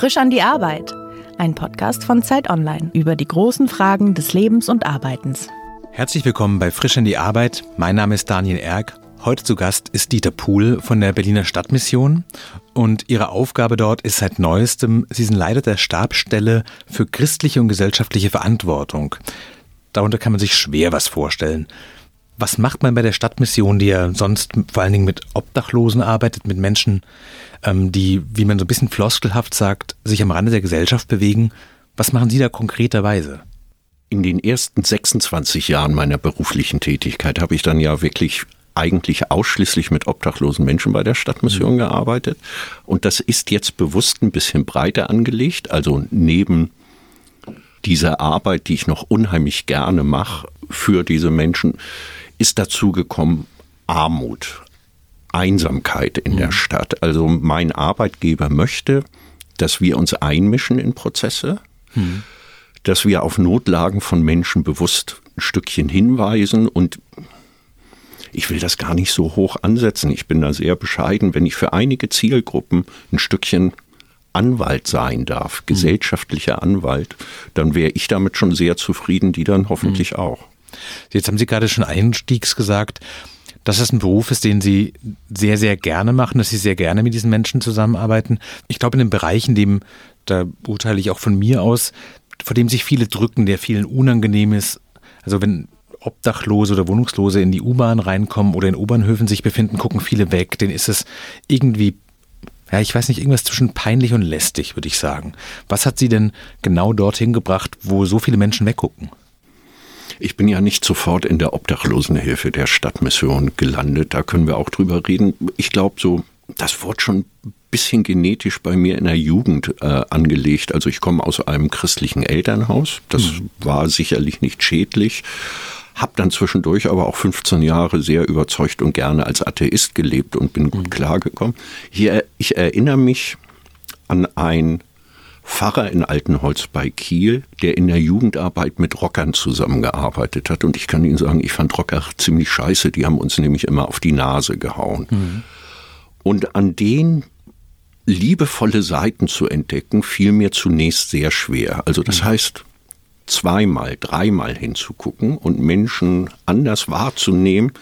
Frisch an die Arbeit. Ein Podcast von Zeit Online über die großen Fragen des Lebens und Arbeitens. Herzlich willkommen bei Frisch an die Arbeit. Mein Name ist Daniel Erck. Heute zu Gast ist Dieter Puhl von der Berliner Stadtmission und ihre Aufgabe dort ist seit neuestem, sie sind Leiter der Stabsstelle für christliche und gesellschaftliche Verantwortung. Darunter kann man sich schwer was vorstellen. Was macht man bei der Stadtmission, die ja sonst vor allen Dingen mit Obdachlosen arbeitet, mit Menschen, ähm, die, wie man so ein bisschen floskelhaft sagt, sich am Rande der Gesellschaft bewegen? Was machen Sie da konkreterweise? In den ersten 26 Jahren meiner beruflichen Tätigkeit habe ich dann ja wirklich eigentlich ausschließlich mit obdachlosen Menschen bei der Stadtmission mhm. gearbeitet. Und das ist jetzt bewusst ein bisschen breiter angelegt. Also neben dieser Arbeit, die ich noch unheimlich gerne mache für diese Menschen, ist dazu gekommen Armut, Einsamkeit in mhm. der Stadt. Also mein Arbeitgeber möchte, dass wir uns einmischen in Prozesse, mhm. dass wir auf Notlagen von Menschen bewusst ein Stückchen hinweisen und ich will das gar nicht so hoch ansetzen. Ich bin da sehr bescheiden, wenn ich für einige Zielgruppen ein Stückchen Anwalt sein darf, mhm. gesellschaftlicher Anwalt, dann wäre ich damit schon sehr zufrieden, die dann hoffentlich mhm. auch. Jetzt haben Sie gerade schon einstiegs gesagt, dass es ein Beruf ist, den Sie sehr, sehr gerne machen, dass Sie sehr gerne mit diesen Menschen zusammenarbeiten. Ich glaube, in dem Bereich, in dem, da urteile ich auch von mir aus, vor dem sich viele drücken, der vielen unangenehm ist. Also wenn Obdachlose oder Wohnungslose in die U-Bahn reinkommen oder in U-Bahnhöfen sich befinden, gucken viele weg. Denen ist es irgendwie, ja, ich weiß nicht, irgendwas zwischen peinlich und lästig, würde ich sagen. Was hat Sie denn genau dorthin gebracht, wo so viele Menschen weggucken? Ich bin ja nicht sofort in der Obdachlosenhilfe der Stadtmission gelandet. Da können wir auch drüber reden. Ich glaube, so, das wurde schon ein bisschen genetisch bei mir in der Jugend äh, angelegt. Also ich komme aus einem christlichen Elternhaus. Das mhm. war sicherlich nicht schädlich. Hab dann zwischendurch aber auch 15 Jahre sehr überzeugt und gerne als Atheist gelebt und bin gut mhm. klargekommen. Hier, ich erinnere mich an ein Pfarrer in Altenholz bei Kiel, der in der Jugendarbeit mit Rockern zusammengearbeitet hat. Und ich kann Ihnen sagen, ich fand Rocker ziemlich scheiße. Die haben uns nämlich immer auf die Nase gehauen. Mhm. Und an den liebevolle Seiten zu entdecken, fiel mir zunächst sehr schwer. Also das mhm. heißt, zweimal, dreimal hinzugucken und Menschen anders wahrzunehmen.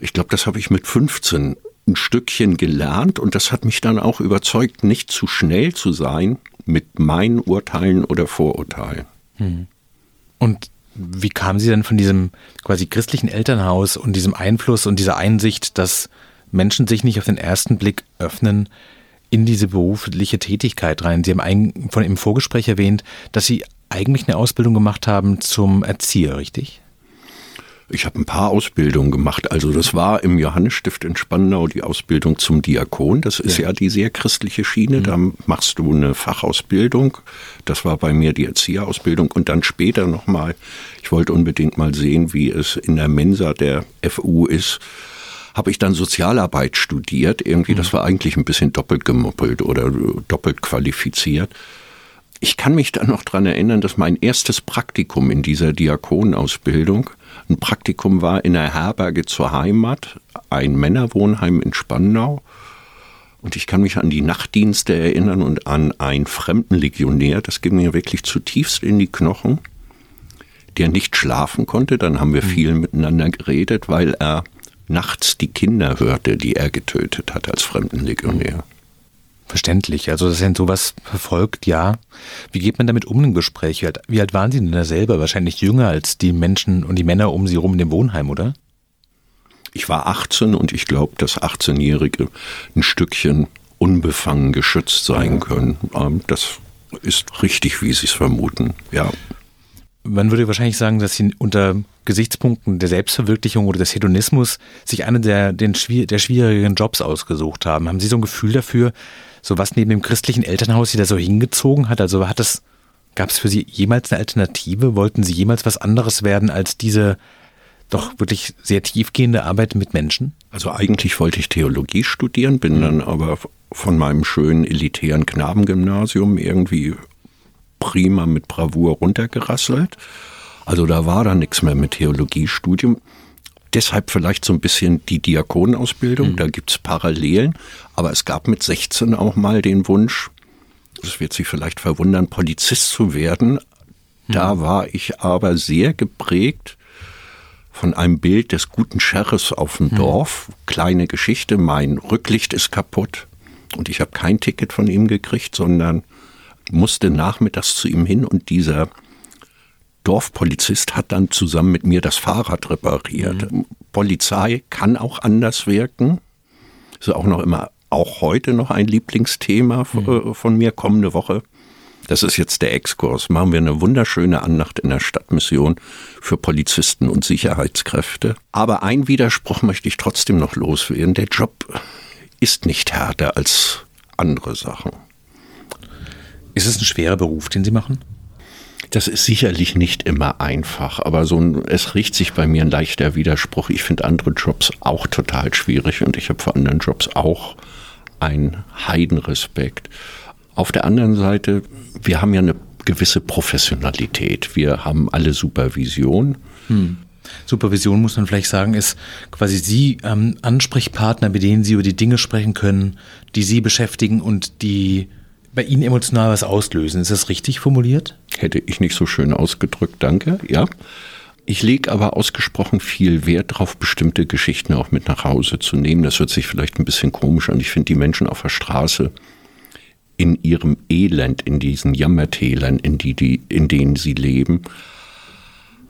Ich glaube, das habe ich mit 15 ein Stückchen gelernt und das hat mich dann auch überzeugt, nicht zu schnell zu sein mit meinen Urteilen oder Vorurteilen. Hm. Und wie kamen Sie denn von diesem quasi christlichen Elternhaus und diesem Einfluss und dieser Einsicht, dass Menschen sich nicht auf den ersten Blick öffnen, in diese berufliche Tätigkeit rein? Sie haben von im Vorgespräch erwähnt, dass Sie eigentlich eine Ausbildung gemacht haben zum Erzieher, richtig? Ich habe ein paar Ausbildungen gemacht. Also das war im Johannesstift in Spandau die Ausbildung zum Diakon. Das ist ja, ja die sehr christliche Schiene. Mhm. Da machst du eine Fachausbildung. Das war bei mir die Erzieherausbildung. Und dann später nochmal, ich wollte unbedingt mal sehen, wie es in der Mensa der FU ist habe ich dann Sozialarbeit studiert. Irgendwie, das mhm. war eigentlich ein bisschen doppelt gemoppelt oder doppelt qualifiziert. Ich kann mich dann noch dran erinnern, dass mein erstes Praktikum in dieser Diakonausbildung ein Praktikum war in der Herberge zur Heimat, ein Männerwohnheim in Spandau. Und ich kann mich an die Nachtdienste erinnern und an einen fremden Legionär, das ging mir wirklich zutiefst in die Knochen, der nicht schlafen konnte. Dann haben wir mhm. viel miteinander geredet, weil er nachts die Kinder hörte, die er getötet hat als Fremdenlegionär. Verständlich. Also, dass er sowas verfolgt, ja. Wie geht man damit um im Gespräch? Wie alt, wie alt waren Sie denn da selber? Wahrscheinlich jünger als die Menschen und die Männer um Sie rum in dem Wohnheim, oder? Ich war 18 und ich glaube, dass 18-Jährige ein Stückchen unbefangen geschützt sein können. Ähm, das ist richtig, wie Sie es vermuten, ja. Man würde wahrscheinlich sagen, dass Sie unter Gesichtspunkten der Selbstverwirklichung oder des Hedonismus sich einen der, den, der schwierigen Jobs ausgesucht haben. Haben Sie so ein Gefühl dafür, so was neben dem christlichen Elternhaus Sie da so hingezogen hat? Also hat es, gab es für Sie jemals eine Alternative? Wollten Sie jemals was anderes werden als diese doch wirklich sehr tiefgehende Arbeit mit Menschen? Also eigentlich wollte ich Theologie studieren, bin mhm. dann aber von meinem schönen elitären Knabengymnasium irgendwie prima mit Bravour runtergerasselt. Also da war dann nichts mehr mit Theologiestudium. Deshalb vielleicht so ein bisschen die Diakonenausbildung, mhm. da gibt's Parallelen. Aber es gab mit 16 auch mal den Wunsch, das wird Sie vielleicht verwundern, Polizist zu werden. Da hm. war ich aber sehr geprägt von einem Bild des guten Sheriffs auf dem hm. Dorf. Kleine Geschichte, mein Rücklicht ist kaputt und ich habe kein Ticket von ihm gekriegt, sondern musste nachmittags zu ihm hin und dieser Dorfpolizist hat dann zusammen mit mir das Fahrrad repariert. Mhm. Polizei kann auch anders wirken. Ist auch noch immer, auch heute noch ein Lieblingsthema mhm. von mir kommende Woche. Das ist jetzt der Exkurs. Machen wir eine wunderschöne Annacht in der Stadtmission für Polizisten und Sicherheitskräfte. Aber ein Widerspruch möchte ich trotzdem noch loswerden. Der Job ist nicht härter als andere Sachen. Ist es ein schwerer Beruf, den Sie machen? Das ist sicherlich nicht immer einfach, aber so ein, es riecht sich bei mir ein leichter Widerspruch. Ich finde andere Jobs auch total schwierig und ich habe vor anderen Jobs auch einen Heidenrespekt. Auf der anderen Seite, wir haben ja eine gewisse Professionalität. Wir haben alle Supervision. Hm. Supervision muss man vielleicht sagen, ist quasi Sie ähm, Ansprechpartner, mit denen Sie über die Dinge sprechen können, die Sie beschäftigen und die bei Ihnen emotional was auslösen. Ist das richtig formuliert? Hätte ich nicht so schön ausgedrückt, danke, ja. Ich lege aber ausgesprochen viel Wert darauf, bestimmte Geschichten auch mit nach Hause zu nehmen. Das hört sich vielleicht ein bisschen komisch an. Ich finde die Menschen auf der Straße in ihrem Elend, in diesen Jammertälern, in, die, die, in denen sie leben,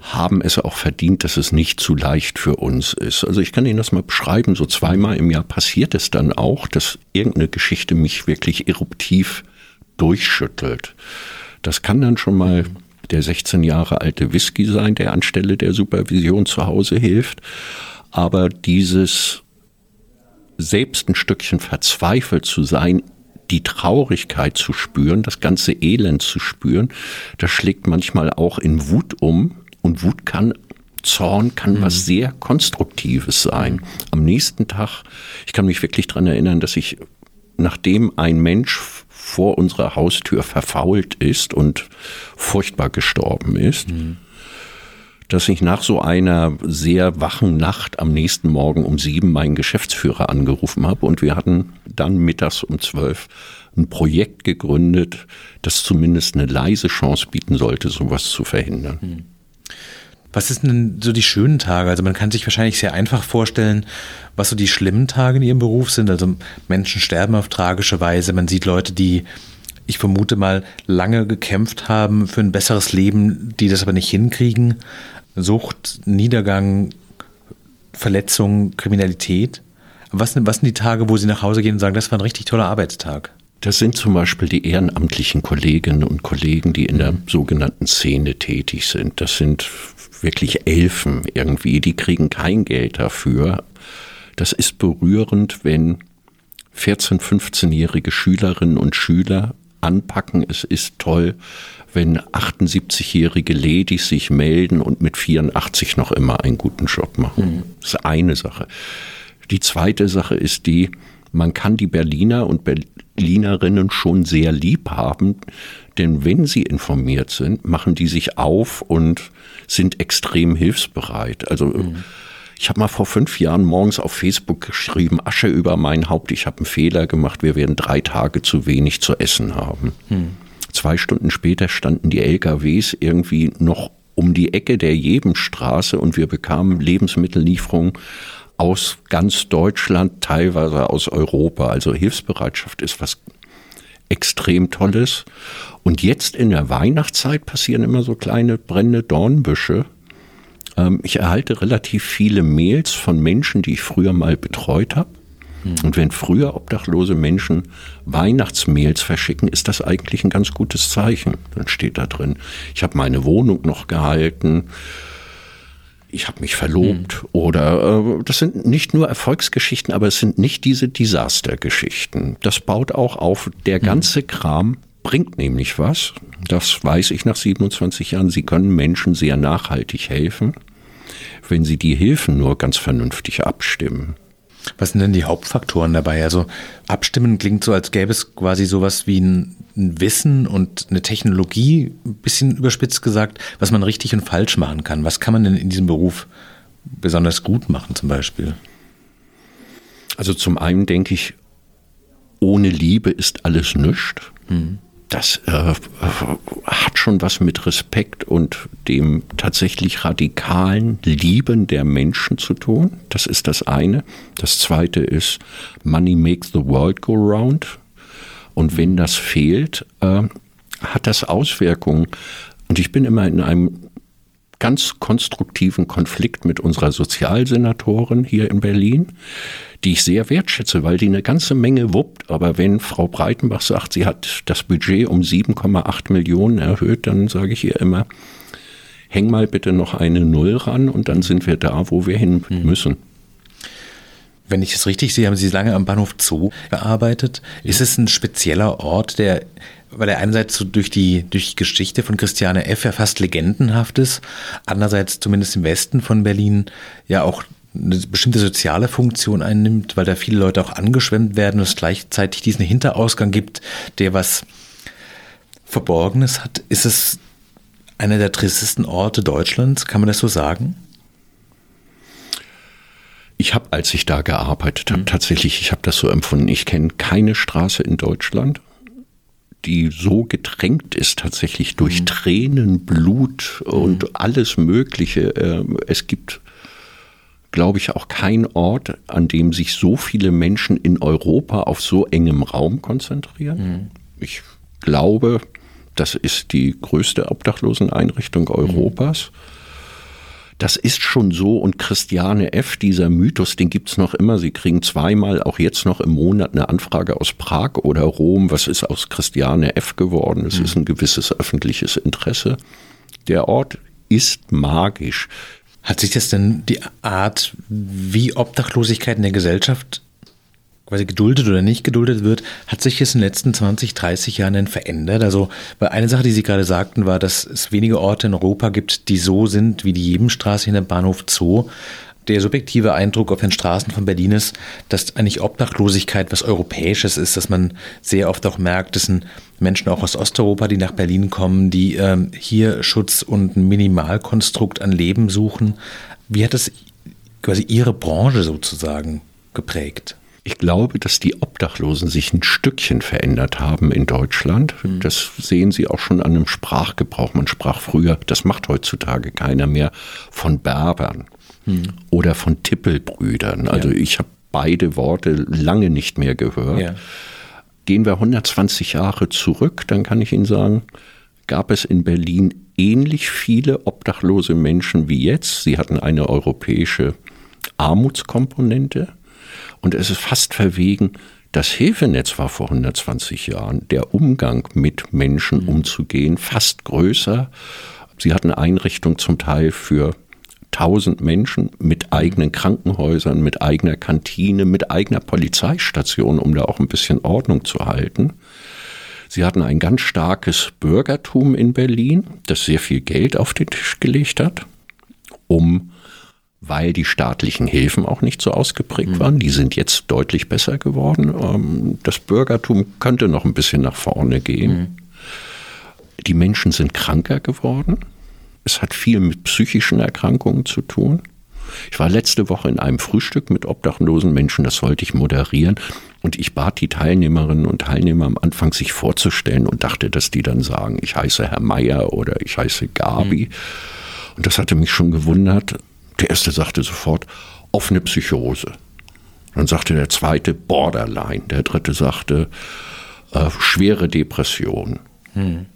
haben es auch verdient, dass es nicht zu leicht für uns ist. Also ich kann Ihnen das mal beschreiben. So zweimal im Jahr passiert es dann auch, dass irgendeine Geschichte mich wirklich eruptiv durchschüttelt. Das kann dann schon mal der 16 Jahre alte Whisky sein, der anstelle der Supervision zu Hause hilft. Aber dieses selbst ein Stückchen verzweifelt zu sein, die Traurigkeit zu spüren, das ganze Elend zu spüren, das schlägt manchmal auch in Wut um. Und Wut kann, Zorn kann mhm. was sehr Konstruktives sein. Am nächsten Tag, ich kann mich wirklich daran erinnern, dass ich, nachdem ein Mensch vor unserer Haustür verfault ist und furchtbar gestorben ist, mhm. dass ich nach so einer sehr wachen Nacht am nächsten Morgen um sieben meinen Geschäftsführer angerufen habe und wir hatten dann mittags um zwölf ein Projekt gegründet, das zumindest eine leise Chance bieten sollte, sowas zu verhindern. Mhm. Was ist denn so die schönen Tage? Also man kann sich wahrscheinlich sehr einfach vorstellen, was so die schlimmen Tage in ihrem Beruf sind. Also Menschen sterben auf tragische Weise. Man sieht Leute, die, ich vermute mal, lange gekämpft haben für ein besseres Leben, die das aber nicht hinkriegen. Sucht, Niedergang, Verletzung, Kriminalität. Was, was sind die Tage, wo Sie nach Hause gehen und sagen, das war ein richtig toller Arbeitstag? Das sind zum Beispiel die ehrenamtlichen Kolleginnen und Kollegen, die in der sogenannten Szene tätig sind. Das sind wirklich Elfen irgendwie, die kriegen kein Geld dafür. Das ist berührend, wenn 14-, 15-jährige Schülerinnen und Schüler anpacken. Es ist toll, wenn 78-jährige Ladies sich melden und mit 84 noch immer einen guten Job machen. Mhm. Das ist eine Sache. Die zweite Sache ist die, man kann die Berliner und Berlinerinnen schon sehr lieb haben, denn wenn sie informiert sind, machen die sich auf und sind extrem hilfsbereit. Also mhm. ich habe mal vor fünf Jahren morgens auf Facebook geschrieben, Asche über mein Haupt, ich habe einen Fehler gemacht, wir werden drei Tage zu wenig zu essen haben. Mhm. Zwei Stunden später standen die LKWs irgendwie noch um die Ecke der Jebenstraße und wir bekamen Lebensmittellieferungen aus ganz Deutschland, teilweise aus Europa. Also Hilfsbereitschaft ist was extrem Tolles. Und jetzt in der Weihnachtszeit passieren immer so kleine brennende Dornbüsche. Ähm, ich erhalte relativ viele Mails von Menschen, die ich früher mal betreut habe. Hm. Und wenn früher obdachlose Menschen Weihnachtsmails verschicken, ist das eigentlich ein ganz gutes Zeichen. Dann steht da drin, ich habe meine Wohnung noch gehalten, ich habe mich verlobt mhm. oder äh, das sind nicht nur Erfolgsgeschichten, aber es sind nicht diese Desastergeschichten. Das baut auch auf. Der hm. ganze mhm. Kram bringt nämlich was. Das weiß ich nach 27 Jahren. Sie können Menschen sehr nachhaltig helfen, wenn sie die Hilfen nur ganz vernünftig abstimmen. Was sind denn die Hauptfaktoren dabei? Also abstimmen klingt so, als gäbe es quasi sowas wie ein, Wissen und eine Technologie, ein bisschen überspitzt gesagt, was man richtig und falsch machen kann. Was kann man denn in diesem Beruf besonders gut machen zum Beispiel? Also zum einen denke ich, ohne Liebe ist alles nichts. Mhm. das äh, hat schon was mit Respekt und dem tatsächlich radikalen Lieben der Menschen zu tun. Das ist das eine. Das zweite ist, Money makes the world go round. Und wenn das fehlt, äh, hat das Auswirkungen. Und ich bin immer in einem ganz konstruktiven Konflikt mit unserer Sozialsenatorin hier in Berlin, die ich sehr wertschätze, weil die eine ganze Menge wuppt. Aber wenn Frau Breitenbach sagt, sie hat das Budget um 7,8 Millionen erhöht, dann sage ich ihr immer, häng mal bitte noch eine Null ran und dann sind wir da, wo wir hin hm. müssen. Wenn ich es richtig sehe, haben Sie lange am Bahnhof Zoo gearbeitet. Ist es ein spezieller Ort, der, weil er einerseits so durch die, durch die Geschichte von Christiane F. ja fast legendenhaft ist, andererseits zumindest im Westen von Berlin ja auch eine bestimmte soziale Funktion einnimmt, weil da viele Leute auch angeschwemmt werden und es gleichzeitig diesen Hinterausgang gibt, der was Verborgenes hat. Ist es einer der tristesten Orte Deutschlands? Kann man das so sagen? Ich habe, als ich da gearbeitet habe, mhm. tatsächlich, ich habe das so empfunden, ich kenne keine Straße in Deutschland, die so getränkt ist tatsächlich durch mhm. Tränen, Blut und mhm. alles Mögliche. Ähm, es gibt, glaube ich, auch keinen Ort, an dem sich so viele Menschen in Europa auf so engem Raum konzentrieren. Mhm. Ich glaube, das ist die größte Obdachloseneinrichtung mhm. Europas. Das ist schon so und Christiane F., dieser Mythos, den gibt's noch immer. Sie kriegen zweimal, auch jetzt noch im Monat, eine Anfrage aus Prag oder Rom. Was ist aus Christiane F. geworden? Es mhm. ist ein gewisses öffentliches Interesse. Der Ort ist magisch. Hat sich das denn die Art, wie Obdachlosigkeit in der Gesellschaft quasi geduldet oder nicht geduldet wird, hat sich jetzt in den letzten 20, 30 Jahren denn verändert? Also, weil eine Sache, die Sie gerade sagten, war, dass es wenige Orte in Europa gibt, die so sind wie die Jebenstraße dem Bahnhof Zoo. Der subjektive Eindruck auf den Straßen von Berlin ist, dass eigentlich Obdachlosigkeit was Europäisches ist, dass man sehr oft auch merkt, das sind Menschen auch aus Osteuropa, die nach Berlin kommen, die ähm, hier Schutz und ein Minimalkonstrukt an Leben suchen. Wie hat das quasi Ihre Branche sozusagen geprägt? Ich glaube, dass die Obdachlosen sich ein Stückchen verändert haben in Deutschland. Mhm. Das sehen Sie auch schon an dem Sprachgebrauch. Man sprach früher, das macht heutzutage keiner mehr, von Berbern mhm. oder von Tippelbrüdern. Also ja. ich habe beide Worte lange nicht mehr gehört. Ja. Gehen wir 120 Jahre zurück, dann kann ich Ihnen sagen, gab es in Berlin ähnlich viele obdachlose Menschen wie jetzt. Sie hatten eine europäische Armutskomponente. Und es ist fast verwegen, das Hilfenetz war vor 120 Jahren, der Umgang mit Menschen mhm. umzugehen, fast größer. Sie hatten Einrichtungen zum Teil für 1000 Menschen mit eigenen Krankenhäusern, mit eigener Kantine, mit eigener Polizeistation, um da auch ein bisschen Ordnung zu halten. Sie hatten ein ganz starkes Bürgertum in Berlin, das sehr viel Geld auf den Tisch gelegt hat, um weil die staatlichen Hilfen auch nicht so ausgeprägt mhm. waren. Die sind jetzt deutlich besser geworden. Ähm, das Bürgertum könnte noch ein bisschen nach vorne gehen. Mhm. Die Menschen sind kranker geworden. Es hat viel mit psychischen Erkrankungen zu tun. Ich war letzte Woche in einem Frühstück mit obdachlosen Menschen, das wollte ich moderieren. Und ich bat die Teilnehmerinnen und Teilnehmer am Anfang, sich vorzustellen und dachte, dass die dann sagen, ich heiße Herr Meier oder ich heiße Gabi. Mhm. Und das hatte mich schon gewundert. Der erste sagte sofort offene Psychose. Dann sagte der zweite Borderline. Der dritte sagte äh, schwere Depression. Hm.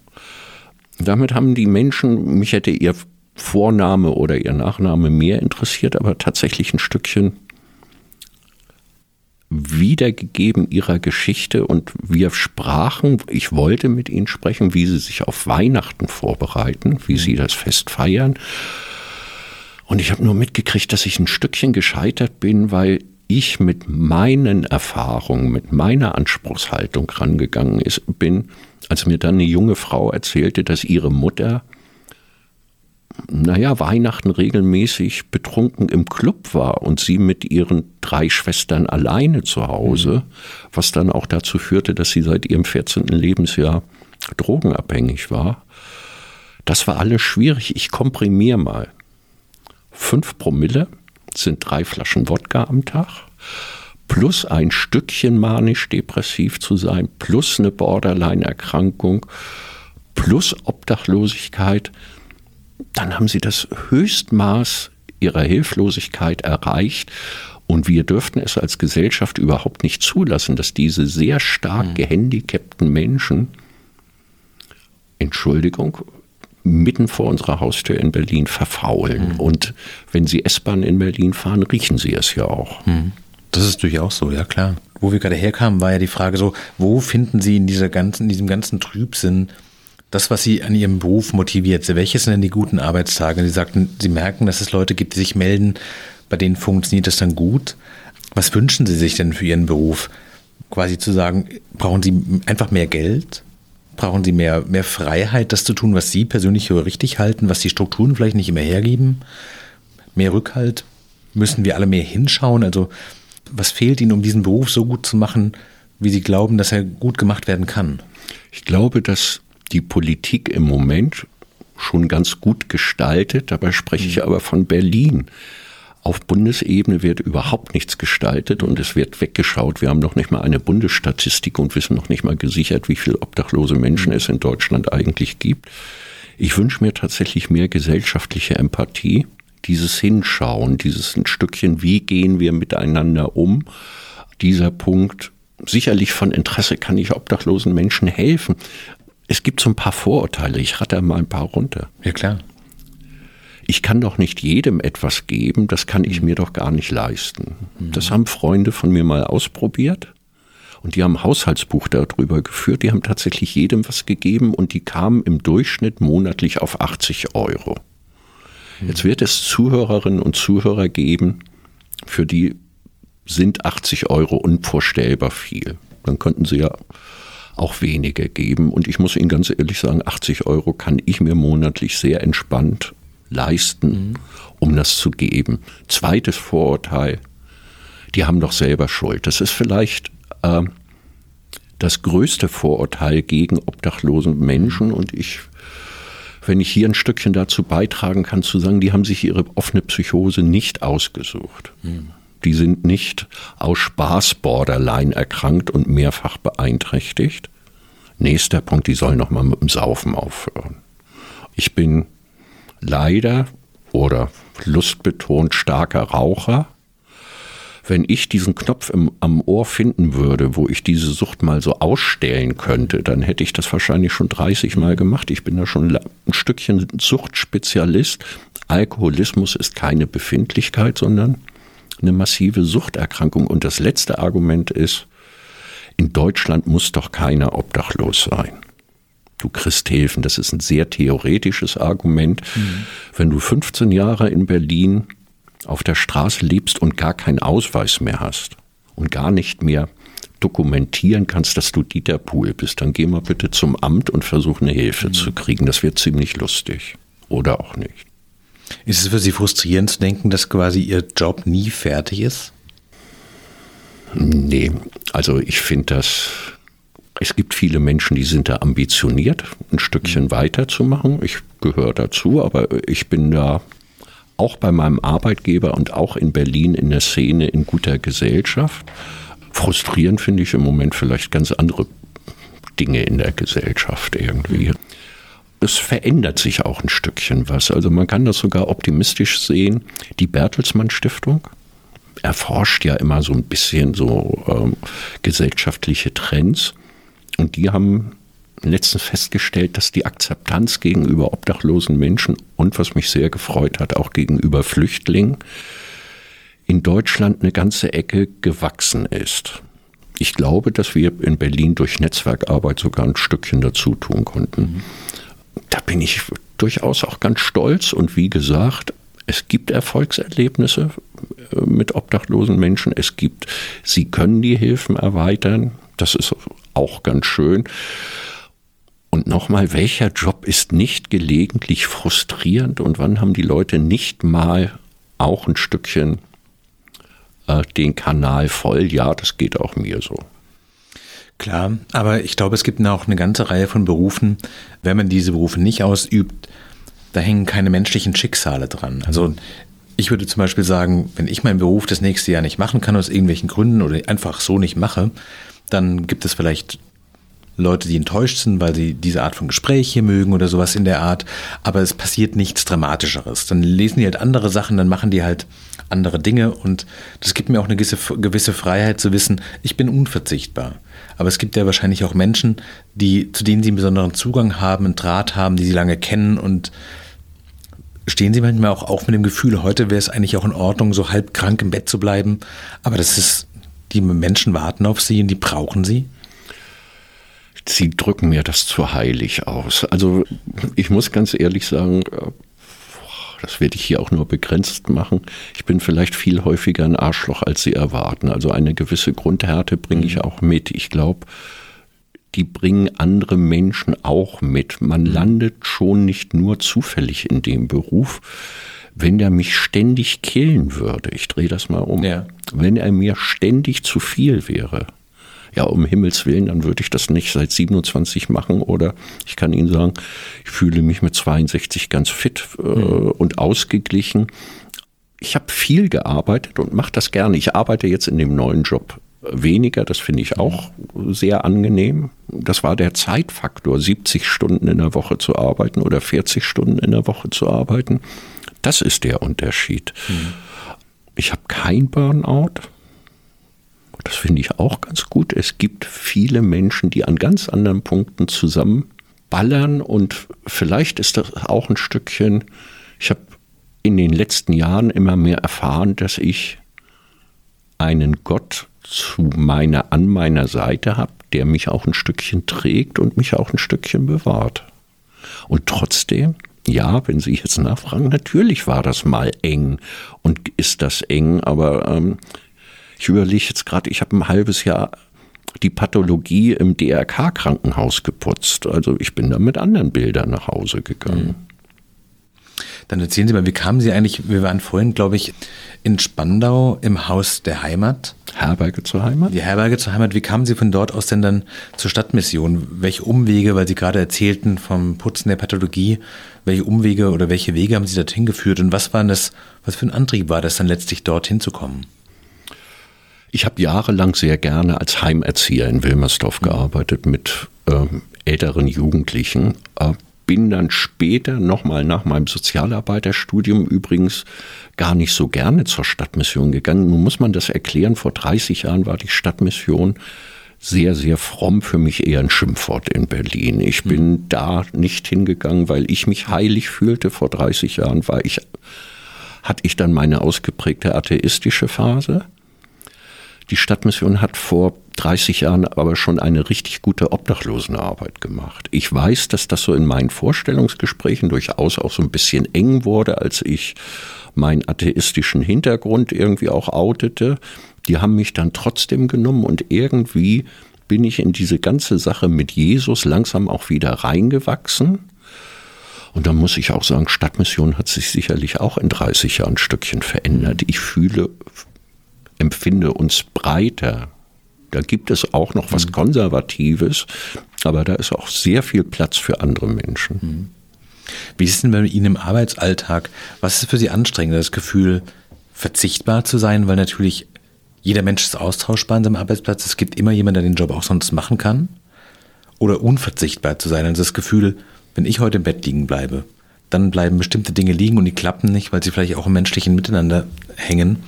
Damit haben die Menschen, mich hätte ihr Vorname oder ihr Nachname mehr interessiert, aber tatsächlich ein Stückchen wiedergegeben ihrer Geschichte und wir sprachen, ich wollte mit ihnen sprechen, wie sie sich auf Weihnachten vorbereiten, wie sie das Fest feiern und ich habe nur mitgekriegt, dass ich ein Stückchen gescheitert bin, weil ich mit meinen Erfahrungen, mit meiner Anspruchshaltung rangegangen ist, bin, als mir dann eine junge Frau erzählte, dass ihre Mutter, naja, Weihnachten regelmäßig betrunken im Club war und sie mit ihren drei Schwestern alleine zu Hause, mhm. was dann auch dazu führte, dass sie seit ihrem 14. Lebensjahr drogenabhängig war. Das war alles schwierig. Ich komprimiere mal. 5 Promille sind drei Flaschen Wodka am Tag plus ein Stückchen manisch-depressiv zu sein, plus eine Borderline-Erkrankung, plus Obdachlosigkeit, dann haben sie das Höchstmaß ihrer Hilflosigkeit erreicht. Und wir dürften es als Gesellschaft überhaupt nicht zulassen, dass diese sehr stark mhm. gehandicapten Menschen, Entschuldigung, mitten vor unserer Haustür in Berlin verfaulen. Mhm. Und wenn sie S-Bahn in Berlin fahren, riechen sie es ja auch. Mhm. Das ist durchaus so, ja klar. Wo wir gerade herkamen, war ja die Frage so, wo finden Sie in dieser ganzen, in diesem ganzen Trübsinn das, was Sie an Ihrem Beruf motiviert? Welche sind denn die guten Arbeitstage? Sie sagten, Sie merken, dass es Leute gibt, die sich melden, bei denen funktioniert das dann gut. Was wünschen Sie sich denn für Ihren Beruf? Quasi zu sagen, brauchen Sie einfach mehr Geld? Brauchen Sie mehr, mehr Freiheit, das zu tun, was Sie persönlich für richtig halten, was die Strukturen vielleicht nicht immer hergeben? Mehr Rückhalt? Müssen wir alle mehr hinschauen? Also, was fehlt Ihnen, um diesen Beruf so gut zu machen, wie Sie glauben, dass er gut gemacht werden kann? Ich glaube, dass die Politik im Moment schon ganz gut gestaltet. Dabei spreche ich mhm. aber von Berlin. Auf Bundesebene wird überhaupt nichts gestaltet und es wird weggeschaut. Wir haben noch nicht mal eine Bundesstatistik und wissen noch nicht mal gesichert, wie viele obdachlose Menschen es in Deutschland eigentlich gibt. Ich wünsche mir tatsächlich mehr gesellschaftliche Empathie, dieses Hinschauen, dieses ein Stückchen, wie gehen wir miteinander um. Dieser Punkt, sicherlich von Interesse kann ich obdachlosen Menschen helfen. Es gibt so ein paar Vorurteile, ich rate mal ein paar runter. Ja klar ich kann doch nicht jedem etwas geben, das kann ich mir doch gar nicht leisten. Das haben Freunde von mir mal ausprobiert und die haben ein Haushaltsbuch darüber geführt, die haben tatsächlich jedem was gegeben und die kamen im Durchschnitt monatlich auf 80 Euro. Jetzt wird es Zuhörerinnen und Zuhörer geben, für die sind 80 Euro unvorstellbar viel. Dann könnten sie ja auch weniger geben. Und ich muss Ihnen ganz ehrlich sagen, 80 Euro kann ich mir monatlich sehr entspannt leisten, mhm. um das zu geben. Zweites Vorurteil, die haben doch selber Schuld. Das ist vielleicht äh, das größte Vorurteil gegen obdachlose Menschen und ich wenn ich hier ein Stückchen dazu beitragen kann, zu sagen, die haben sich ihre offene Psychose nicht ausgesucht. Mhm. Die sind nicht aus Spaß Borderline erkrankt und mehrfach beeinträchtigt. Nächster Punkt, die sollen nochmal mit dem Saufen aufhören. Ich bin leider oder lustbetont starker Raucher. Wenn ich diesen Knopf im, am Ohr finden würde, wo ich diese Sucht mal so ausstellen könnte, dann hätte ich das wahrscheinlich schon 30 Mal gemacht. Ich bin da schon ein Stückchen Suchtspezialist. Alkoholismus ist keine Befindlichkeit, sondern eine massive Suchterkrankung. Und das letzte Argument ist, in Deutschland muss doch keiner obdachlos sein du kriegst Hilfen. Das ist ein sehr theoretisches Argument. Mhm. Wenn du 15 Jahre in Berlin auf der Straße lebst und gar keinen Ausweis mehr hast und gar nicht mehr dokumentieren kannst, dass du Dieter Pool bist, dann geh mal bitte zum Amt und versuch eine Hilfe mhm. zu kriegen. Das wird ziemlich lustig. Oder auch nicht. Ist es für Sie frustrierend zu denken, dass quasi Ihr Job nie fertig ist? Nee, also ich finde das es gibt viele Menschen, die sind da ambitioniert, ein Stückchen weiterzumachen. Ich gehöre dazu, aber ich bin da auch bei meinem Arbeitgeber und auch in Berlin in der Szene in guter Gesellschaft. Frustrierend finde ich im Moment vielleicht ganz andere Dinge in der Gesellschaft irgendwie. Es verändert sich auch ein Stückchen was. Also man kann das sogar optimistisch sehen. Die Bertelsmann Stiftung erforscht ja immer so ein bisschen so ähm, gesellschaftliche Trends. Und die haben letztens festgestellt, dass die Akzeptanz gegenüber obdachlosen Menschen und was mich sehr gefreut hat, auch gegenüber Flüchtlingen in Deutschland eine ganze Ecke gewachsen ist. Ich glaube, dass wir in Berlin durch Netzwerkarbeit sogar ein Stückchen dazu tun konnten. Da bin ich durchaus auch ganz stolz und wie gesagt, es gibt Erfolgserlebnisse äh, mit obdachlosen Menschen. Es gibt, sie können die Hilfen erweitern. Das ist auch ganz schön. Und nochmal, welcher Job ist nicht gelegentlich frustrierend und wann haben die Leute nicht mal auch ein Stückchen äh, den Kanal voll? Ja, das geht auch mir so. Klar, aber ich glaube, es gibt auch eine ganze Reihe von Berufen, wenn man diese Berufe nicht ausübt, da hängen keine menschlichen Schicksale dran. Also Ich würde zum Beispiel sagen, wenn ich meinen Beruf das nächste Jahr nicht machen kann, aus irgendwelchen Gründen oder einfach so nicht mache, dann gibt es vielleicht Leute, die enttäuscht sind, weil sie diese Art von Gespräch hier mögen oder sowas in der Art. Aber es passiert nichts Dramatischeres. Dann lesen die halt andere Sachen, dann machen die halt andere Dinge und das gibt mir auch eine gewisse, gewisse Freiheit zu wissen, ich bin unverzichtbar. Aber es gibt ja wahrscheinlich auch Menschen, die, zu denen sie einen besonderen Zugang haben, einen Draht haben, die sie lange kennen und stehen sie manchmal auch auf mit dem Gefühl, heute wäre es eigentlich auch in Ordnung, so halb krank im Bett zu bleiben. Aber das ist, die Menschen warten auf sie und die brauchen sie. Sie drücken mir das zu heilig aus. Also ich muss ganz ehrlich sagen, äh, das werde ich hier auch nur begrenzt machen. Ich bin vielleicht viel häufiger ein Arschloch, als Sie erwarten. Also eine gewisse Grundhärte bringe ich mhm. auch mit. Ich glaube, die bringen andere Menschen auch mit. Man landet schon nicht nur zufällig in dem Beruf. Wenn er mich ständig killen würde, ich drehe das mal um, ja. wenn er mir ständig zu viel wäre, ja, um Himmels Willen, dann würde ich das nicht seit 27 machen oder ich kann Ihnen sagen, ich fühle mich mit 62 ganz fit äh, mhm. und ausgeglichen. Ich habe viel gearbeitet und mache das gerne. Ich arbeite jetzt in dem neuen Job weniger, das finde ich auch sehr angenehm. Das war der Zeitfaktor, 70 Stunden in der Woche zu arbeiten oder 40 Stunden in der Woche zu arbeiten. Das ist der Unterschied. Mhm. Ich habe kein Burnout. Das finde ich auch ganz gut. Es gibt viele Menschen, die an ganz anderen Punkten zusammenballern und vielleicht ist das auch ein Stückchen, ich habe in den letzten Jahren immer mehr erfahren, dass ich einen Gott zu meiner, an meiner Seite habe, der mich auch ein Stückchen trägt und mich auch ein Stückchen bewahrt. Und trotzdem, ja, wenn Sie jetzt nachfragen, natürlich war das mal eng und ist das eng, aber ähm, ich überlege jetzt gerade, ich habe ein halbes Jahr die Pathologie im DRK-Krankenhaus geputzt. Also ich bin da mit anderen Bildern nach Hause gegangen. Mhm. Dann erzählen Sie mal, wie kamen Sie eigentlich, wir waren vorhin, glaube ich, in Spandau im Haus der Heimat. Herberge zur Heimat? Die Herberge zur Heimat. Wie kamen Sie von dort aus denn dann zur Stadtmission? Welche Umwege, weil Sie gerade erzählten vom Putzen der Pathologie, welche Umwege oder welche Wege haben Sie dorthin geführt und was war das, was für ein Antrieb war das dann letztlich dorthin zu kommen? Ich habe jahrelang sehr gerne als Heimerzieher in Wilmersdorf gearbeitet mit ähm, älteren Jugendlichen. Äh, bin dann später nochmal nach meinem Sozialarbeiterstudium übrigens gar nicht so gerne zur Stadtmission gegangen. Nun muss man das erklären, vor 30 Jahren war die Stadtmission sehr, sehr fromm für mich eher ein Schimpfwort in Berlin. Ich mhm. bin da nicht hingegangen, weil ich mich heilig fühlte. Vor 30 Jahren war ich, hatte ich dann meine ausgeprägte atheistische Phase. Die Stadtmission hat vor 30 Jahren aber schon eine richtig gute Obdachlosenarbeit gemacht. Ich weiß, dass das so in meinen Vorstellungsgesprächen durchaus auch so ein bisschen eng wurde, als ich meinen atheistischen Hintergrund irgendwie auch outete. Die haben mich dann trotzdem genommen und irgendwie bin ich in diese ganze Sache mit Jesus langsam auch wieder reingewachsen. Und da muss ich auch sagen, Stadtmission hat sich sicherlich auch in 30 Jahren ein Stückchen verändert. Ich fühle empfinde uns breiter. Da gibt es auch noch was mhm. Konservatives, aber da ist auch sehr viel Platz für andere Menschen. Mhm. Wie ist es denn bei Ihnen im Arbeitsalltag? Was ist für Sie anstrengend? Das Gefühl, verzichtbar zu sein, weil natürlich jeder Mensch ist austauschbar an seinem Arbeitsplatz. Es gibt immer jemanden, der den Job auch sonst machen kann. Oder unverzichtbar zu sein. Also das Gefühl, wenn ich heute im Bett liegen bleibe, dann bleiben bestimmte Dinge liegen und die klappen nicht, weil sie vielleicht auch im menschlichen Miteinander hängen.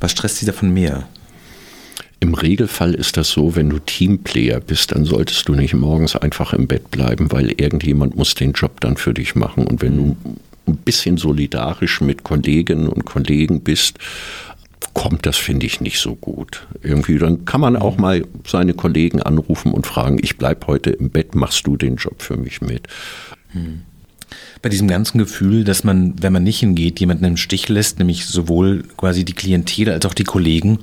Was stresst Sie davon mehr? Im Regelfall ist das so, wenn du Teamplayer bist, dann solltest du nicht morgens einfach im Bett bleiben, weil irgendjemand muss den Job dann für dich machen. Und wenn du ein bisschen solidarisch mit Kolleginnen und Kollegen bist, kommt das, finde ich, nicht so gut. Irgendwie, dann kann man auch mal seine Kollegen anrufen und fragen, ich bleibe heute im Bett, machst du den Job für mich mit? Hm bei diesem ganzen Gefühl, dass man, wenn man nicht hingeht, jemanden im Stich lässt, nämlich sowohl quasi die Klientel als auch die Kollegen,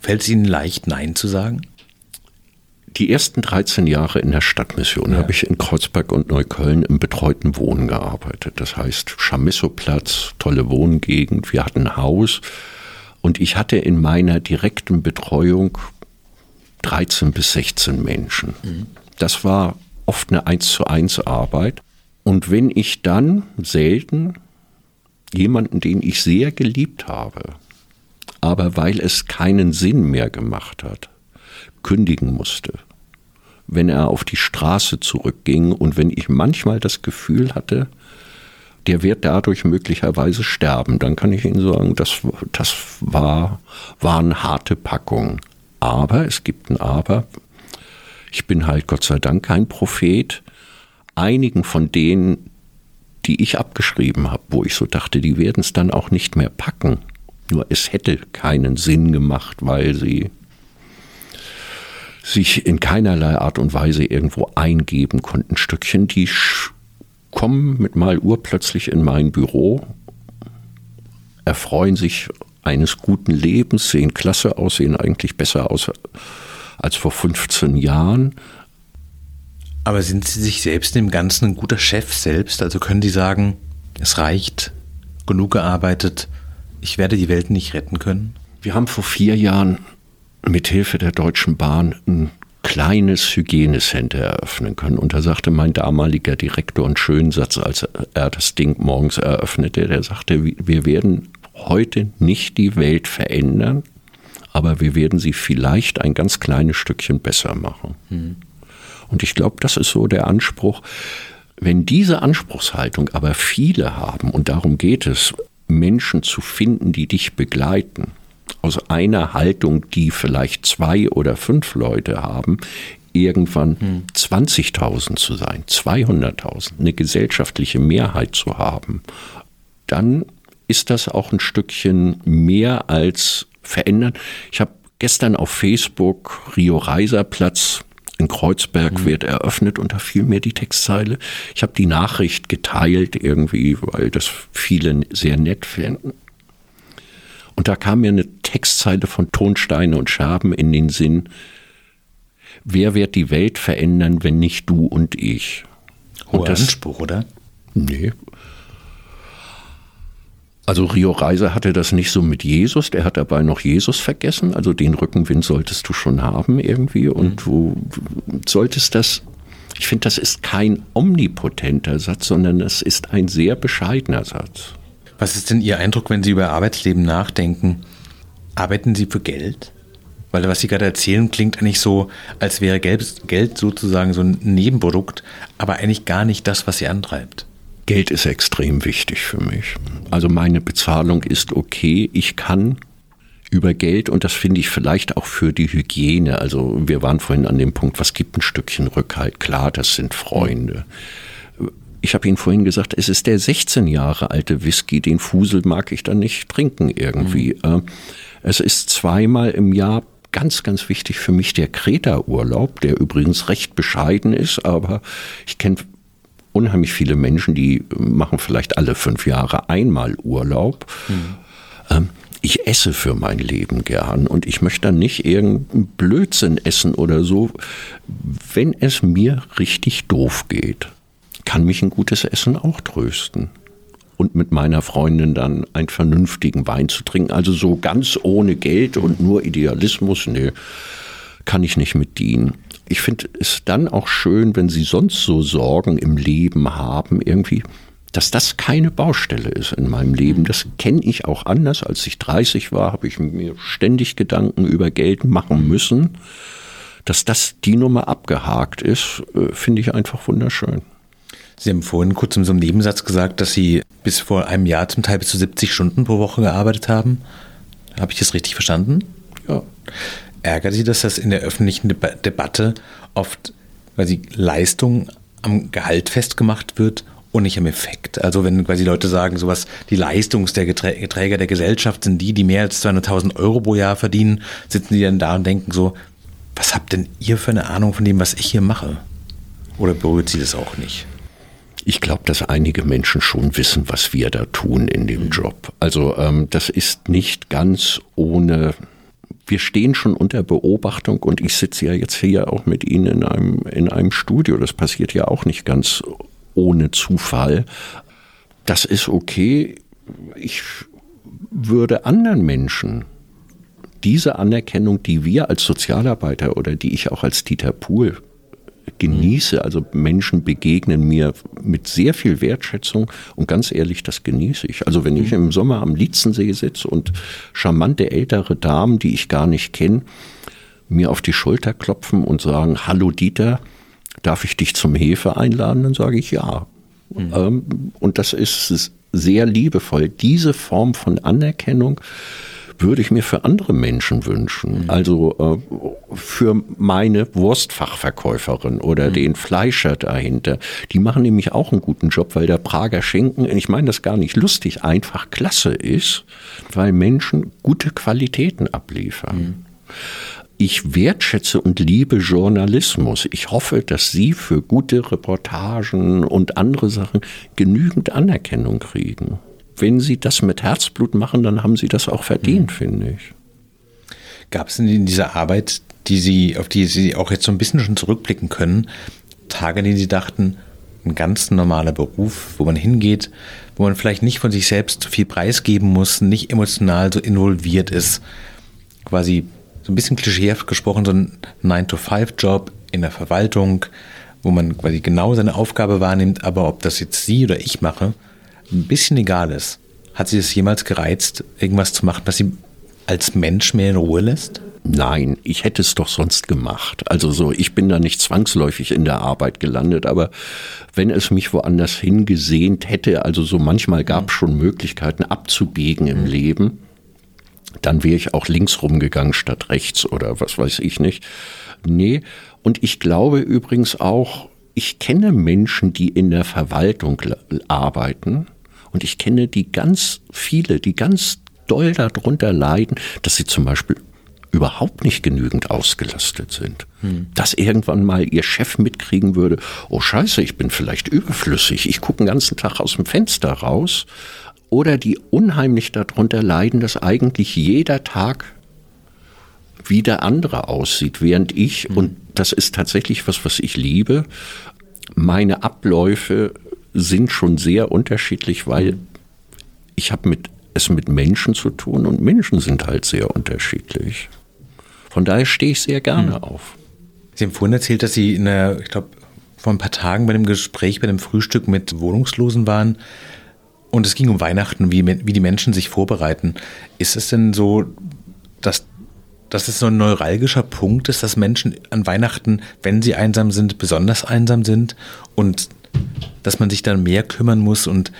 fällt es Ihnen leicht, Nein zu sagen? Die ersten 13 Jahre in der Stadtmission ja. habe ich in Kreuzberg und Neukölln im betreuten Wohnen gearbeitet. Das heißt Chamissoplatz, tolle Wohngegend, wir hatten ein Haus und ich hatte in meiner direkten Betreuung 13 bis 16 Menschen. Mhm. Das war oft eine 1 zu 1 Arbeit. Und wenn ich dann selten jemanden, den ich sehr geliebt habe, aber weil es keinen Sinn mehr gemacht hat, kündigen musste. Wenn er auf die Straße zurückging und wenn ich manchmal das Gefühl hatte, der wird dadurch möglicherweise sterben, dann kann ich Ihnen sagen, das, das war, waren harte Packungen. Aber, es gibt ein Aber, ich bin halt Gott sei Dank kein Prophet. Einigen von denen, die ich abgeschrieben habe, wo ich so dachte, die werden es dann auch nicht mehr packen. Nur es hätte keinen Sinn gemacht, weil sie sich in keinerlei Art und Weise irgendwo eingeben konnten. Stückchen, die kommen mit mal urplötzlich in mein Büro, erfreuen sich eines guten Lebens, sehen klasse aus, sehen eigentlich besser aus als vor 15 Jahren. Aber sind Sie sich selbst im Ganzen ein guter Chef selbst? Also können Sie sagen, es reicht, genug gearbeitet, ich werde die Welt nicht retten können? Wir haben vor vier Jahren mit Hilfe der Deutschen Bahn ein kleines Hygienecenter eröffnen können. Und da sagte mein damaliger Direktor einen schönen Satz, als er das Ding morgens eröffnete, der sagte, wir werden heute nicht die Welt verändern, aber wir werden sie vielleicht ein ganz kleines Stückchen besser machen. Mhm. Und ich glaube, das ist so der Anspruch. Wenn diese Anspruchshaltung aber viele haben, und darum geht es, Menschen zu finden, die dich begleiten, aus einer Haltung, die vielleicht zwei oder fünf Leute haben, irgendwann hm. 20.000 zu sein, 200.000, eine gesellschaftliche Mehrheit zu haben, dann ist das auch ein Stückchen mehr als verändern. Ich habe gestern auf Facebook Rio Reiserplatz in Kreuzberg mhm. wird eröffnet und da fiel mir die Textzeile. Ich habe die Nachricht geteilt irgendwie, weil das viele sehr nett finden. Und da kam mir eine Textzeile von Tonsteine und Scherben in den Sinn. Wer wird die Welt verändern, wenn nicht du und ich? Hoher und das, Anspruch, oder? Nee, also Rio Reiser hatte das nicht so mit Jesus, der hat dabei noch Jesus vergessen. Also den Rückenwind solltest du schon haben irgendwie. Und mhm. du solltest das, ich finde, das ist kein omnipotenter Satz, sondern es ist ein sehr bescheidener Satz. Was ist denn Ihr Eindruck, wenn Sie über Arbeitsleben nachdenken? Arbeiten Sie für Geld? Weil was Sie gerade erzählen, klingt eigentlich so, als wäre Geld sozusagen so ein Nebenprodukt, aber eigentlich gar nicht das, was Sie antreibt. Geld ist extrem wichtig für mich. Also meine Bezahlung ist okay. Ich kann über Geld und das finde ich vielleicht auch für die Hygiene. Also wir waren vorhin an dem Punkt, was gibt ein Stückchen Rückhalt? Klar, das sind Freunde. Ich habe Ihnen vorhin gesagt, es ist der 16 Jahre alte Whisky, den Fusel mag ich dann nicht trinken irgendwie. Mhm. Es ist zweimal im Jahr ganz, ganz wichtig für mich der Kreta-Urlaub, der übrigens recht bescheiden ist, aber ich kenne unheimlich viele Menschen, die machen vielleicht alle fünf Jahre einmal Urlaub. Mhm. ich esse für mein Leben gern und ich möchte dann nicht irgendeinen Blödsinn essen oder so. Wenn es mir richtig doof geht, kann mich ein gutes Essen auch trösten. Und mit meiner Freundin dann einen vernünftigen Wein zu trinken. Also so ganz ohne Geld und nur Idealismus, nee, kann ich nicht mit dienen ich finde es dann auch schön, wenn Sie sonst so Sorgen im Leben haben, irgendwie, dass das keine Baustelle ist in meinem Leben. Das kenne ich auch anders. Als ich 30 war, habe ich mir ständig Gedanken über Geld machen müssen. Dass das die Nummer abgehakt ist, äh, finde ich einfach wunderschön. Sie haben vorhin kurz in so einem Nebensatz gesagt, dass Sie bis vor einem Jahr zum Teil bis zu 70 Stunden pro Woche gearbeitet haben. Habe ich das richtig verstanden? Ja ärgert Sie, dass das in der öffentlichen Debatte oft quasi Leistung am Gehalt festgemacht wird und nicht am Effekt. Also wenn quasi Leute sagen, sowas, die Leistungsträger der Gesellschaft sind die, die mehr als 200.000 Euro pro Jahr verdienen, sitzen die dann da und denken so, was habt denn ihr für eine Ahnung von dem, was ich hier mache? Oder berührt sie das auch nicht? Ich glaube, dass einige Menschen schon wissen, was wir da tun in dem mhm. Job. Also ähm, das ist nicht ganz ohne wir stehen schon unter Beobachtung und ich sitze ja jetzt hier auch mit Ihnen in einem, in einem Studio. Das passiert ja auch nicht ganz ohne Zufall. Das ist okay. Ich würde anderen Menschen diese Anerkennung, die wir als Sozialarbeiter oder die ich auch als Dieter Pohl genieße, also Menschen begegnen mir mit sehr viel Wertschätzung und ganz ehrlich, das genieße ich. Also wenn ich im Sommer am Lietzensee sitze und charmante ältere Damen, die ich gar nicht kenne, mir auf die Schulter klopfen und sagen, hallo Dieter, darf ich dich zum Hefe einladen? Dann sage ich ja. Mhm. und das ist sehr liebevoll. Diese Form von Anerkennung würde ich mir für andere Menschen wünschen. Mhm. Also äh, für meine Wurstfachverkäuferin oder mhm. den Fleischer dahinter. Die machen nämlich auch einen guten Job, weil der Prager Schinken, ich meine das gar nicht lustig, einfach klasse ist, weil Menschen gute Qualitäten abliefern. Mhm. Ich wertschätze und liebe Journalismus. Ich hoffe, dass Sie für gute Reportagen und andere Sachen genügend Anerkennung kriegen wenn Sie das mit Herzblut machen, dann haben Sie das auch verdient, mhm. finde ich. Gab es denn in dieser Arbeit, die Sie, auf die Sie auch jetzt so ein bisschen schon zurückblicken können, Tage, in denen Sie dachten, ein ganz normaler Beruf, wo man hingeht, wo man vielleicht nicht von sich selbst zu viel preisgeben muss, nicht emotional so involviert ist, quasi so ein bisschen klischeehaft gesprochen, so ein 9-to-5-Job in der Verwaltung, wo man quasi genau seine Aufgabe wahrnimmt, aber ob das jetzt Sie oder ich mache, ein bisschen egal ist. Hat sie es jemals gereizt, irgendwas zu machen, das sie als Mensch mehr in Ruhe lässt? Nein, ich hätte es doch sonst gemacht. Also so, ich bin da nicht zwangsläufig in der Arbeit gelandet, aber wenn es mich woanders hingesehnt hätte, also so manchmal gab es schon Möglichkeiten abzubiegen im mhm. Leben, dann wäre ich auch links rumgegangen statt rechts oder was weiß ich nicht. Nee, und ich glaube übrigens auch, ich kenne Menschen, die in der Verwaltung arbeiten, und ich kenne die ganz viele, die ganz doll darunter leiden, dass sie zum Beispiel überhaupt nicht genügend ausgelastet sind. Hm. Dass irgendwann mal ihr Chef mitkriegen würde, oh scheiße, ich bin vielleicht überflüssig, ich gucke den ganzen Tag aus dem Fenster raus. Oder die unheimlich darunter leiden, dass eigentlich jeder Tag wie der andere aussieht, während ich, hm. und das ist tatsächlich was, was ich liebe, meine Abläufe sind schon sehr unterschiedlich, weil ich habe mit, es mit Menschen zu tun und Menschen sind halt sehr unterschiedlich. Von daher stehe ich sehr gerne hm. auf. Sie haben vorhin erzählt, dass Sie in der, ich glaube, vor ein paar Tagen bei einem Gespräch, bei einem Frühstück mit Wohnungslosen waren. Und es ging um Weihnachten, wie, wie die Menschen sich vorbereiten. Ist es denn so, dass, dass es so ein neuralgischer Punkt ist, dass Menschen an Weihnachten, wenn sie einsam sind, besonders einsam sind und dass man sich dann mehr kümmern muss und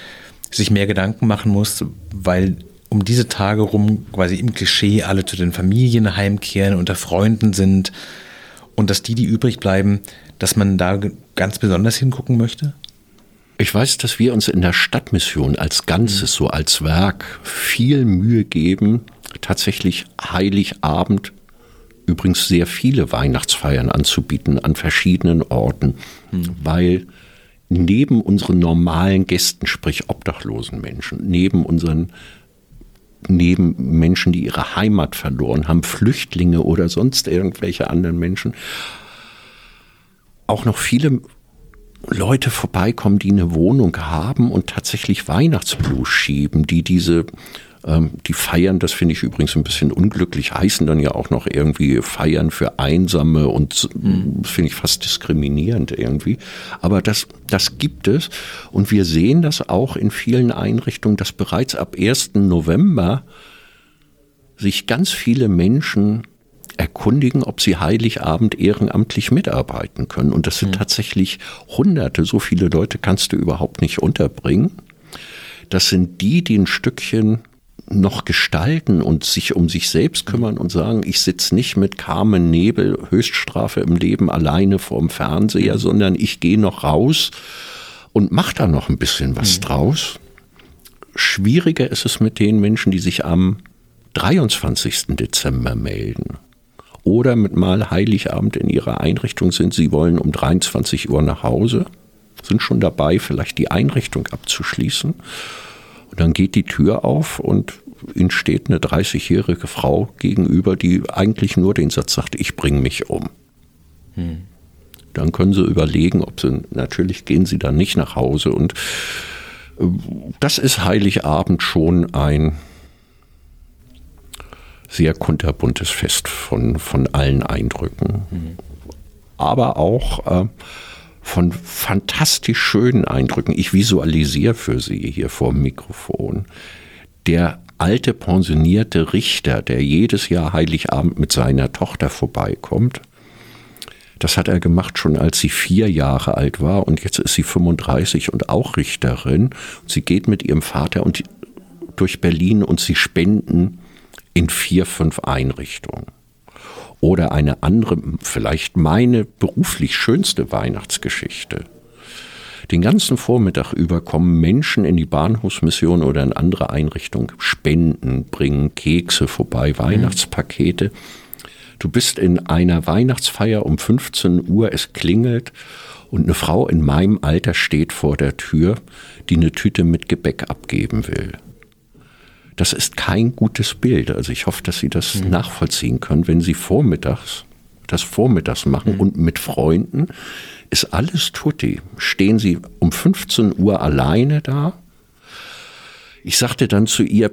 sich mehr Gedanken machen muss, weil um diese Tage rum quasi im Klischee alle zu den Familien heimkehren, unter Freunden sind und dass die, die übrig bleiben, dass man da ganz besonders hingucken möchte? Ich weiß, dass wir uns in der Stadtmission als Ganzes, so als Werk, viel Mühe geben, tatsächlich Heiligabend übrigens sehr viele Weihnachtsfeiern anzubieten an verschiedenen Orten, mhm. weil neben unseren normalen Gästen, sprich obdachlosen Menschen, neben unseren neben Menschen, die ihre Heimat verloren haben, Flüchtlinge oder sonst irgendwelche anderen Menschen, auch noch viele Leute vorbeikommen, die eine Wohnung haben und tatsächlich Weihnachtsblues schieben, die diese ähm, die feiern, das finde ich übrigens ein bisschen unglücklich, heißen dann ja auch noch irgendwie Feiern für Einsame und mhm. finde ich fast diskriminierend irgendwie. Aber das, das gibt es und wir sehen das auch in vielen Einrichtungen, dass bereits ab 1. November sich ganz viele Menschen erkundigen, ob sie Heiligabend ehrenamtlich mitarbeiten können. Und das sind mhm. tatsächlich Hunderte, so viele Leute kannst du überhaupt nicht unterbringen. Das sind die, die ein Stückchen noch gestalten und sich um sich selbst kümmern und sagen, ich sitze nicht mit Carmen Nebel, Höchststrafe im Leben alleine vorm Fernseher, mhm. sondern ich gehe noch raus und mache da noch ein bisschen was mhm. draus. Schwieriger ist es mit den Menschen, die sich am 23. Dezember melden oder mit mal Heiligabend in ihrer Einrichtung sind, sie wollen um 23 Uhr nach Hause, sind schon dabei, vielleicht die Einrichtung abzuschließen und dann geht die Tür auf und ihnen steht eine 30-jährige Frau gegenüber, die eigentlich nur den Satz sagt, ich bringe mich um. Hm. Dann können sie überlegen, ob sie, natürlich gehen sie dann nicht nach Hause und äh, das ist Heiligabend schon ein sehr kunterbuntes Fest von, von allen Eindrücken. Mhm. aber auch äh, von fantastisch schönen Eindrücken. Ich visualisiere für Sie hier vor dem Mikrofon. Der alte pensionierte Richter, der jedes Jahr Heiligabend mit seiner Tochter vorbeikommt, das hat er gemacht schon als sie vier Jahre alt war und jetzt ist sie 35 und auch Richterin. Sie geht mit ihrem Vater und durch Berlin und sie spenden in vier, fünf Einrichtungen. Oder eine andere, vielleicht meine beruflich schönste Weihnachtsgeschichte. Den ganzen Vormittag über kommen Menschen in die Bahnhofsmission oder in andere Einrichtungen, spenden, bringen Kekse vorbei, mhm. Weihnachtspakete. Du bist in einer Weihnachtsfeier um 15 Uhr, es klingelt und eine Frau in meinem Alter steht vor der Tür, die eine Tüte mit Gebäck abgeben will. Das ist kein gutes Bild. Also ich hoffe, dass Sie das mhm. nachvollziehen können, wenn Sie vormittags das vormittags machen mhm. und mit Freunden ist alles tutti. Stehen Sie um 15 Uhr alleine da? Ich sagte dann zu ihr,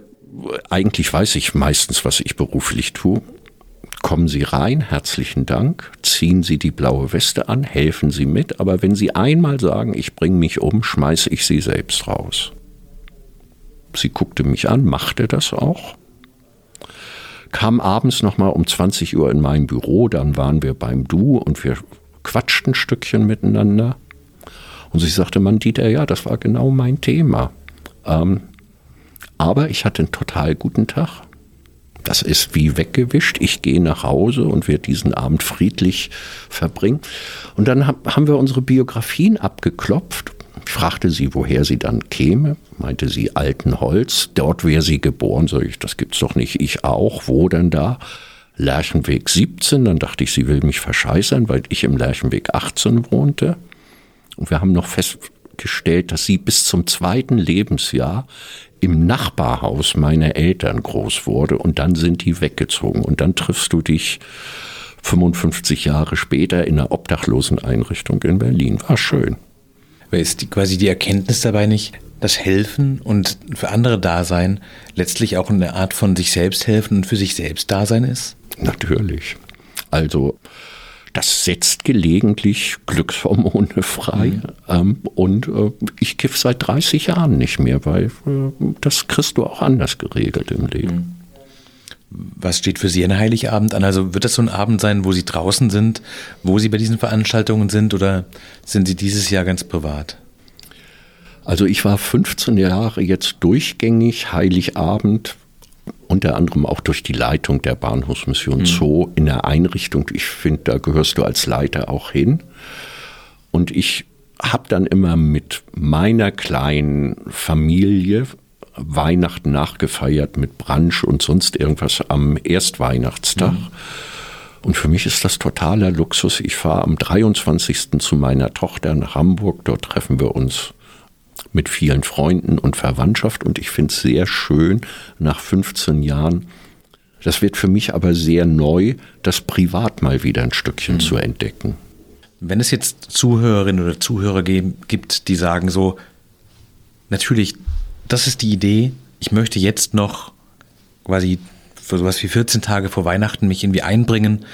eigentlich weiß ich meistens, was ich beruflich tue. Kommen Sie rein, herzlichen Dank, ziehen Sie die blaue Weste an, helfen Sie mit, aber wenn Sie einmal sagen, ich bringe mich um, schmeiße ich Sie selbst raus. Sie guckte mich an, machte das auch, kam abends nochmal um 20 Uhr in mein Büro, dann waren wir beim Du und wir quatschten ein Stückchen miteinander. Und sie sagte, Mann, Dieter, ja, das war genau mein Thema. Ähm, aber ich hatte einen total guten Tag. Das ist wie weggewischt. Ich gehe nach Hause und werde diesen Abend friedlich verbringen. Und dann haben wir unsere Biografien abgeklopft. Ich fragte sie, woher sie dann käme. Meinte sie Altenholz. Dort wäre sie geboren. Sag ich, das gibt's doch nicht. Ich auch. Wo denn da? Lerchenweg 17. Dann dachte ich, sie will mich verscheißern, weil ich im Lerchenweg 18 wohnte. Und wir haben noch festgestellt, dass sie bis zum zweiten Lebensjahr im Nachbarhaus meiner Eltern groß wurde und dann sind die weggezogen und dann triffst du dich 55 Jahre später in einer Obdachloseneinrichtung in Berlin. War schön. Aber ist die, quasi die Erkenntnis dabei nicht, dass Helfen und für andere Dasein letztlich auch eine Art von sich selbst helfen und für sich selbst Dasein ist? Natürlich. Also das setzt gelegentlich Glückshormone frei. Mhm. Ähm, und äh, ich kiff seit 30 Jahren nicht mehr, weil äh, das kriegst du auch anders geregelt im Leben. Mhm. Was steht für Sie ein Heiligabend an? Also wird das so ein Abend sein, wo Sie draußen sind, wo Sie bei diesen Veranstaltungen sind oder sind Sie dieses Jahr ganz privat? Also ich war 15 Jahre jetzt durchgängig Heiligabend unter anderem auch durch die Leitung der Bahnhofsmission mhm. Zoo in der Einrichtung. Ich finde, da gehörst du als Leiter auch hin. Und ich habe dann immer mit meiner kleinen Familie Weihnachten nachgefeiert mit Brunch und sonst irgendwas am Erstweihnachtstag. Mhm. Und für mich ist das totaler Luxus. Ich fahre am 23. zu meiner Tochter nach Hamburg. Dort treffen wir uns mit vielen Freunden und Verwandtschaft und ich finde es sehr schön nach 15 Jahren. Das wird für mich aber sehr neu, das privat mal wieder ein Stückchen mhm. zu entdecken. Wenn es jetzt Zuhörerinnen oder Zuhörer gibt, die sagen so, natürlich, das ist die Idee, ich möchte jetzt noch quasi für sowas wie 14 Tage vor Weihnachten mich irgendwie einbringen.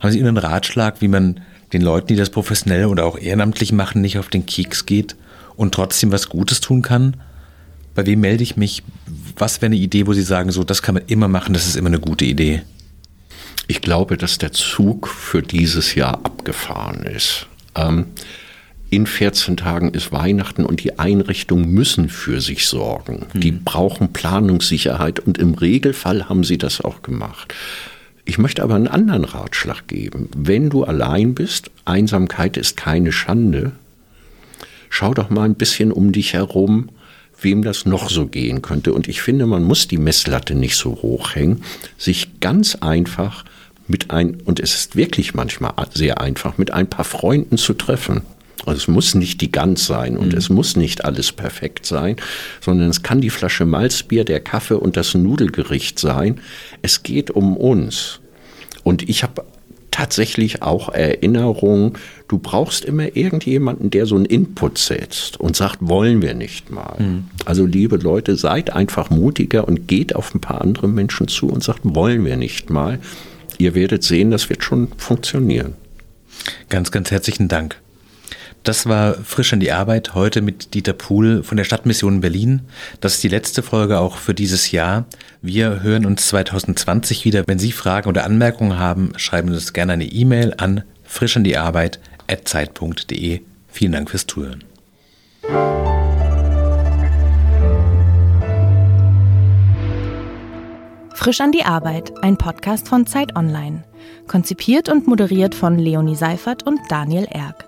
Haben Sie irgendeinen Ratschlag, wie man den Leuten, die das professionell oder auch ehrenamtlich machen, nicht auf den Keks geht? und trotzdem was Gutes tun kann? Bei wem melde ich mich? Was wäre eine Idee, wo Sie sagen, so, das kann man immer machen, das ist immer eine gute Idee? Ich glaube, dass der Zug für dieses Jahr abgefahren ist. Ähm, in 14 Tagen ist Weihnachten und die Einrichtungen müssen für sich sorgen. Mhm. Die brauchen Planungssicherheit und im Regelfall haben sie das auch gemacht. Ich möchte aber einen anderen Ratschlag geben. Wenn du allein bist, Einsamkeit ist keine Schande, schau doch mal ein bisschen um dich herum, wem das noch so gehen könnte. Und ich finde, man muss die Messlatte nicht so hoch hängen, sich ganz einfach mit ein, und es ist wirklich manchmal sehr einfach, mit ein paar Freunden zu treffen. Also es muss nicht die Gans sein und mhm. es muss nicht alles perfekt sein, sondern es kann die Flasche Malzbier, der Kaffee und das Nudelgericht sein. Es geht um uns. Und ich habe tatsächlich auch Erinnerung, du brauchst immer irgendjemanden, der so einen Input setzt und sagt, wollen wir nicht mal. Mhm. Also liebe Leute, seid einfach mutiger und geht auf ein paar andere Menschen zu und sagt, wollen wir nicht mal. Ihr werdet sehen, das wird schon funktionieren. Ganz, ganz herzlichen Dank. Das war Frisch an die Arbeit heute mit Dieter Pohl von der Stadtmission Berlin. Das ist die letzte Folge auch für dieses Jahr. Wir hören uns 2020 wieder. Wenn Sie Fragen oder Anmerkungen haben, schreiben Sie uns gerne eine E-Mail an frischandiarbeit.zeit.de. Vielen Dank fürs Zuhören. Frisch an die Arbeit, ein Podcast von Zeit Online. Konzipiert und moderiert von Leonie Seifert und Daniel Erck.